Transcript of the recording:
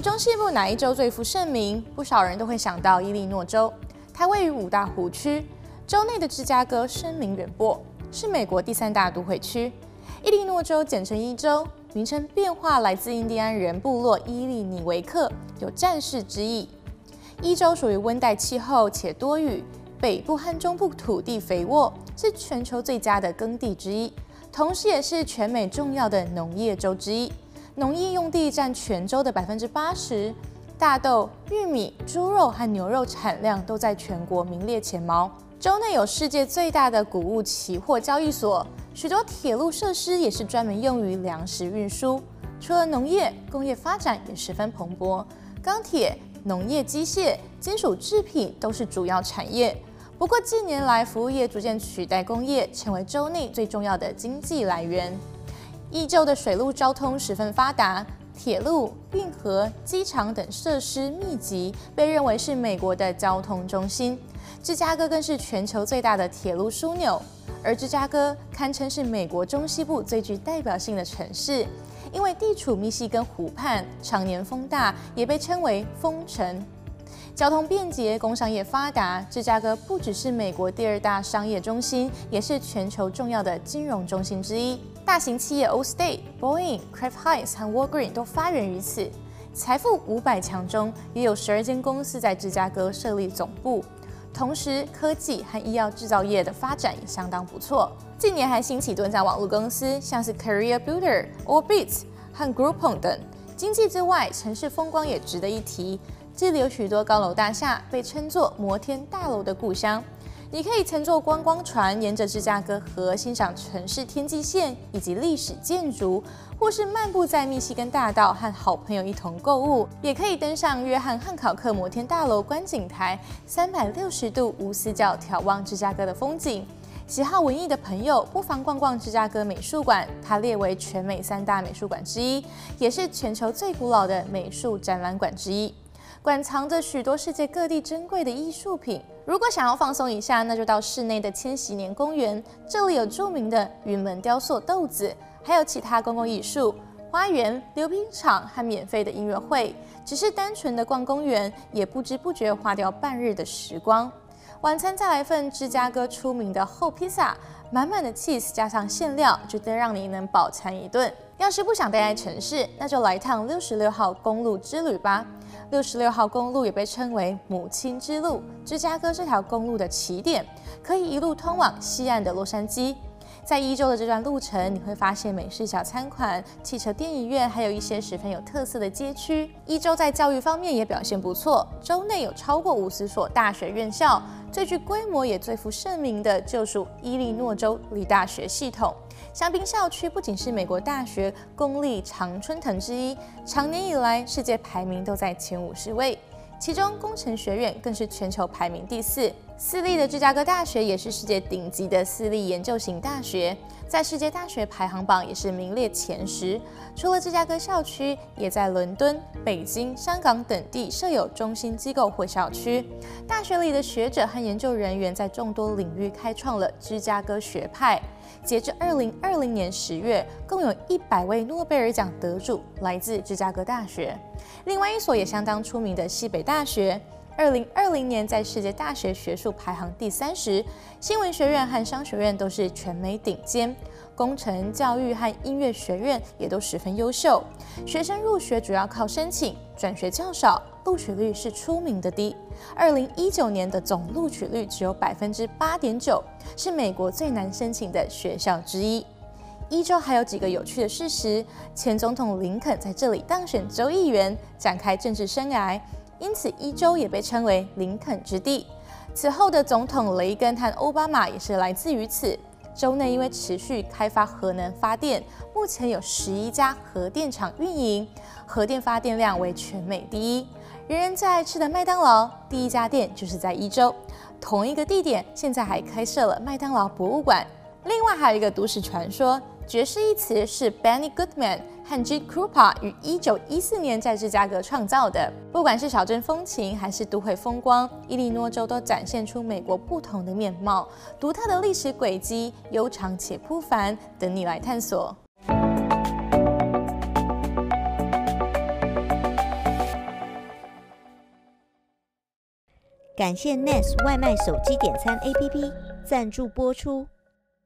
中西部哪一州最负盛名？不少人都会想到伊利诺州。它位于五大湖区，州内的芝加哥声名远播，是美国第三大都会区。伊利诺州简称伊州，名称变化来自印第安人部落伊利尼维克，有战士之意。伊州属于温带气候且多雨，北部和中部土地肥沃，是全球最佳的耕地之一，同时也是全美重要的农业州之一。农业用地占全州的百分之八十，大豆、玉米、猪肉和牛肉产量都在全国名列前茅。州内有世界最大的谷物期货交易所，许多铁路设施也是专门用于粮食运输。除了农业，工业发展也十分蓬勃，钢铁、农业机械、金属制品都是主要产业。不过近年来，服务业逐渐取代工业，成为州内最重要的经济来源。伊州的水陆交通十分发达，铁路、运河、机场等设施密集，被认为是美国的交通中心。芝加哥更是全球最大的铁路枢纽，而芝加哥堪称是美国中西部最具代表性的城市，因为地处密西根湖畔，常年风大，也被称为风城。交通便捷，工商业发达，芝加哥不只是美国第二大商业中心，也是全球重要的金融中心之一。大型企业 Old State、Boeing、Kraft Heinz 和 Walgreen 都发源于此。财富五百强中，也有十二间公司在芝加哥设立总部。同时，科技和医药制造业的发展也相当不错。近年还兴起多家网络公司，像是 Career Builder、Orbitz 和 Groupon 等。经济之外，城市风光也值得一提。这里有许多高楼大厦，被称作“摩天大楼”的故乡。你可以乘坐观光船，沿着芝加哥河欣赏城市天际线以及历史建筑，或是漫步在密西根大道和好朋友一同购物。也可以登上约翰汉考克摩天大楼观景台，三百六十度无死角眺望芝加哥的风景。喜好文艺的朋友不妨逛逛芝加哥美术馆，它列为全美三大美术馆之一，也是全球最古老的美术展览馆之一。馆藏着许多世界各地珍贵的艺术品。如果想要放松一下，那就到室内的千禧年公园，这里有著名的云门雕塑豆子，还有其他公共艺术、花园、溜冰场和免费的音乐会。只是单纯的逛公园，也不知不觉花掉半日的时光。晚餐再来份芝加哥出名的厚披萨，满满的 cheese 加上馅料，绝对让你能饱餐一顿。要是不想待在城市，那就来趟六十六号公路之旅吧。六十六号公路也被称为母亲之路，芝加哥这条公路的起点，可以一路通往西岸的洛杉矶。在伊州的这段路程，你会发现美式小餐馆、汽车电影院，还有一些十分有特色的街区。伊州在教育方面也表现不错，州内有超过五十所大学院校，最具规模也最负盛名的就属伊利诺州立大学系统。香槟校区不仅是美国大学公立常春藤之一，长年以来世界排名都在前五十位，其中工程学院更是全球排名第四。私立的芝加哥大学也是世界顶级的私立研究型大学，在世界大学排行榜也是名列前十。除了芝加哥校区，也在伦敦、北京、香港等地设有中心机构或校区。大学里的学者和研究人员在众多领域开创了芝加哥学派。截至二零二零年十月，共有一百位诺贝尔奖得主来自芝加哥大学。另外一所也相当出名的西北大学，二零二零年在世界大学学术排行第三十。新闻学院和商学院都是全美顶尖，工程、教育和音乐学院也都十分优秀。学生入学主要靠申请，转学较少，录取率是出名的低。二零一九年的总录取率只有百分之八点九，是美国最难申请的学校之一。伊州还有几个有趣的事实：前总统林肯在这里当选州议员，展开政治生涯，因此伊州也被称为林肯之地。此后的总统雷根和奥巴马也是来自于此。州内因为持续开发核能发电，目前有十一家核电厂运营，核电发电量为全美第一。人人最爱吃的麦当劳，第一家店就是在伊州。同一个地点，现在还开设了麦当劳博物馆。另外还有一个都市传说，爵士一词是 Benny Goodman 和 G Cooper 于1914年在芝加哥创造的，不管是小镇风情还是都会风光，伊利诺州都展现出美国不同的面貌，独特的历史轨迹，悠长且不凡。等你来探索。感谢 NEX 外卖手机点餐 APP 赞助播出。